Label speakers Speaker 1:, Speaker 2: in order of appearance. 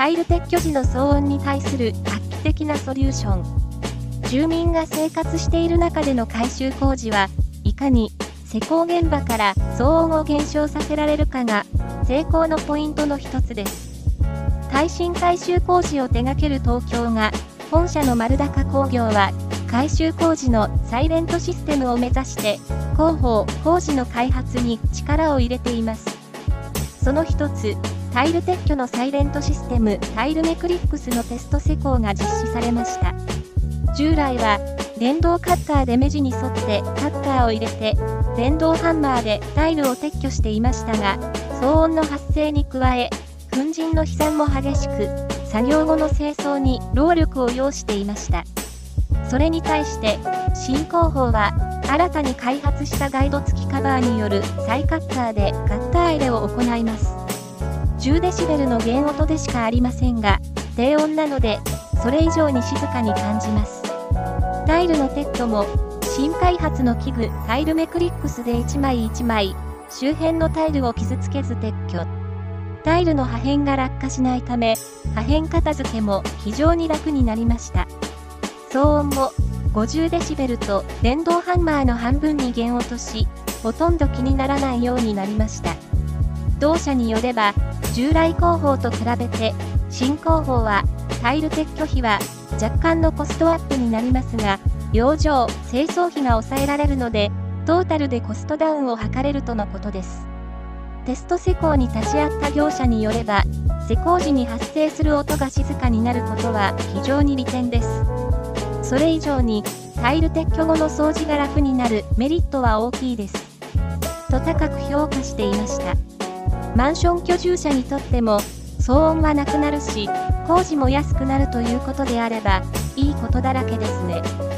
Speaker 1: タイル撤去時の騒音に対する画期的なソリューション。住民が生活している中での改修工事はいかに施工現場から騒音を減少させられるかが成功のポイントの一つです。耐震改修工事を手掛ける東京が本社の丸高工業は改修工事のサイレントシステムを目指して広報工事の開発に力を入れていますその一つタイル撤去のサイレントシステムタイルメクリックスのテスト施工が実施されました。従来は電動カッターで目地に沿ってカッターを入れて電動ハンマーでタイルを撤去していましたが騒音の発生に加え粉塵の飛散も激しく作業後の清掃に労力を要していました。それに対して新工法は新たに開発したガイド付きカバーによる再カッターでカッター入れを行います。10デシベルの減音でしかありませんが低音なのでそれ以上に静かに感じます。タイルのテッドも新開発の器具タイルメクリックスで1枚1枚周辺のタイルを傷つけず撤去。タイルの破片が落下しないため破片片付けも非常に楽になりました。騒音も50デシベルと電動ハンマーの半分に減落としほとんど気にならないようになりました。同社によれば従来工法と比べて新工法はタイル撤去費は若干のコストアップになりますが養生清掃費が抑えられるのでトータルでコストダウンを図れるとのことです。テスト施工に立ち会った業者によれば施工時に発生する音が静かになることは非常に利点です。それ以上にタイル撤去後の掃除が楽になるメリットは大きいです。と高く評価していました。マンション居住者にとっても騒音はなくなるし工事も安くなるということであればいいことだらけですね。